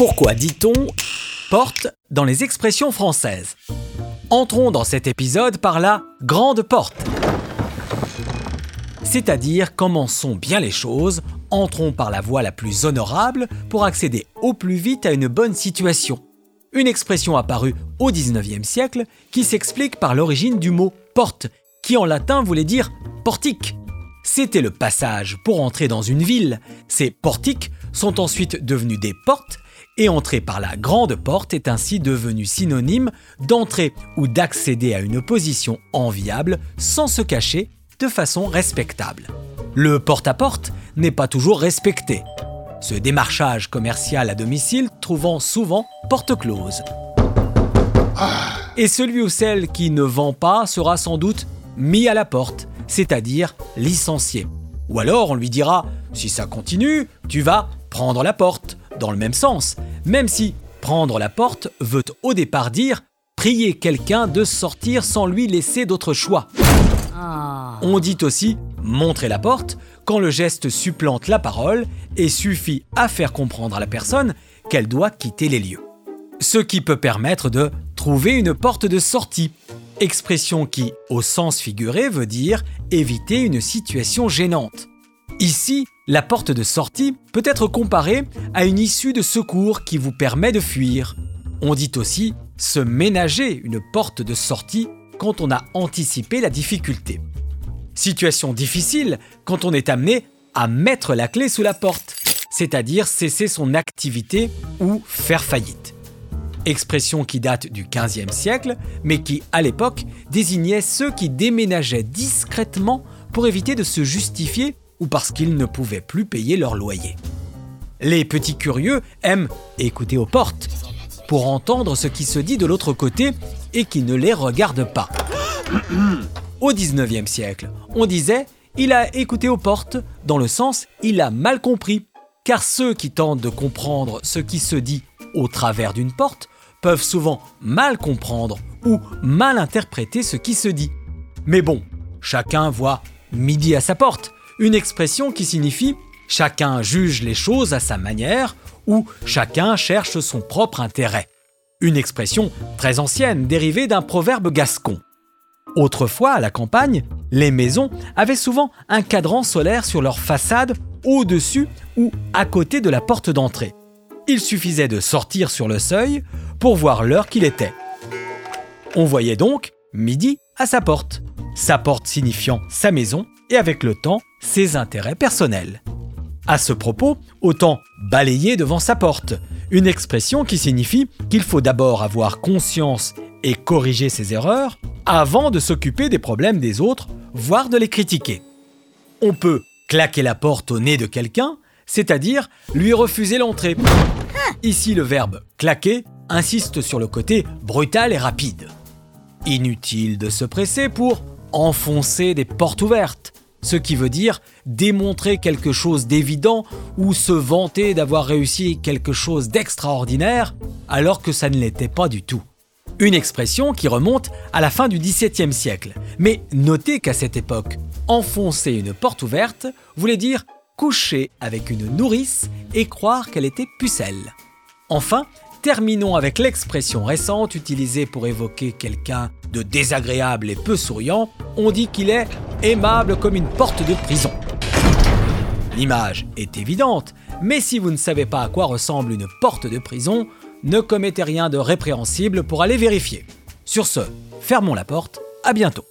Pourquoi dit-on porte dans les expressions françaises Entrons dans cet épisode par la grande porte. C'est-à-dire commençons bien les choses, entrons par la voie la plus honorable pour accéder au plus vite à une bonne situation. Une expression apparue au XIXe siècle qui s'explique par l'origine du mot porte, qui en latin voulait dire portique. C'était le passage pour entrer dans une ville. Ces portiques sont ensuite devenus des portes et entrer par la grande porte est ainsi devenu synonyme d'entrer ou d'accéder à une position enviable sans se cacher de façon respectable. Le porte-à-porte n'est pas toujours respecté, ce démarchage commercial à domicile trouvant souvent porte close. Et celui ou celle qui ne vend pas sera sans doute mis à la porte, c'est-à-dire licencié. Ou alors on lui dira, si ça continue, tu vas prendre la porte, dans le même sens, même si prendre la porte veut au départ dire prier quelqu'un de sortir sans lui laisser d'autre choix. Ah. On dit aussi montrer la porte quand le geste supplante la parole et suffit à faire comprendre à la personne qu'elle doit quitter les lieux. Ce qui peut permettre de trouver une porte de sortie, expression qui, au sens figuré, veut dire éviter une situation gênante. Ici, la porte de sortie peut être comparée à une issue de secours qui vous permet de fuir. On dit aussi se ménager une porte de sortie quand on a anticipé la difficulté. Situation difficile quand on est amené à mettre la clé sous la porte, c'est-à-dire cesser son activité ou faire faillite. Expression qui date du XVe siècle, mais qui, à l'époque, désignait ceux qui déménageaient discrètement pour éviter de se justifier ou parce qu'ils ne pouvaient plus payer leur loyer. Les petits curieux aiment écouter aux portes pour entendre ce qui se dit de l'autre côté et qui ne les regarde pas. Au 19e siècle, on disait il a écouté aux portes dans le sens il a mal compris, car ceux qui tentent de comprendre ce qui se dit au travers d'une porte peuvent souvent mal comprendre ou mal interpréter ce qui se dit. Mais bon, chacun voit midi à sa porte, une expression qui signifie chacun juge les choses à sa manière ou chacun cherche son propre intérêt. Une expression très ancienne dérivée d'un proverbe gascon. Autrefois, à la campagne, les maisons avaient souvent un cadran solaire sur leur façade au-dessus ou à côté de la porte d'entrée. Il suffisait de sortir sur le seuil pour voir l'heure qu'il était. On voyait donc midi à sa porte, sa porte signifiant sa maison et avec le temps ses intérêts personnels. À ce propos, autant balayer devant sa porte, une expression qui signifie qu'il faut d'abord avoir conscience et corriger ses erreurs avant de s'occuper des problèmes des autres, voire de les critiquer. On peut claquer la porte au nez de quelqu'un, c'est-à-dire lui refuser l'entrée. Ici, le verbe claquer insiste sur le côté brutal et rapide. Inutile de se presser pour enfoncer des portes ouvertes, ce qui veut dire démontrer quelque chose d'évident ou se vanter d'avoir réussi quelque chose d'extraordinaire alors que ça ne l'était pas du tout. Une expression qui remonte à la fin du XVIIe siècle. Mais notez qu'à cette époque, enfoncer une porte ouverte voulait dire coucher avec une nourrice et croire qu'elle était pucelle. Enfin, terminons avec l'expression récente utilisée pour évoquer quelqu'un de désagréable et peu souriant. On dit qu'il est aimable comme une porte de prison. L'image est évidente, mais si vous ne savez pas à quoi ressemble une porte de prison, ne commettez rien de répréhensible pour aller vérifier. Sur ce, fermons la porte, à bientôt.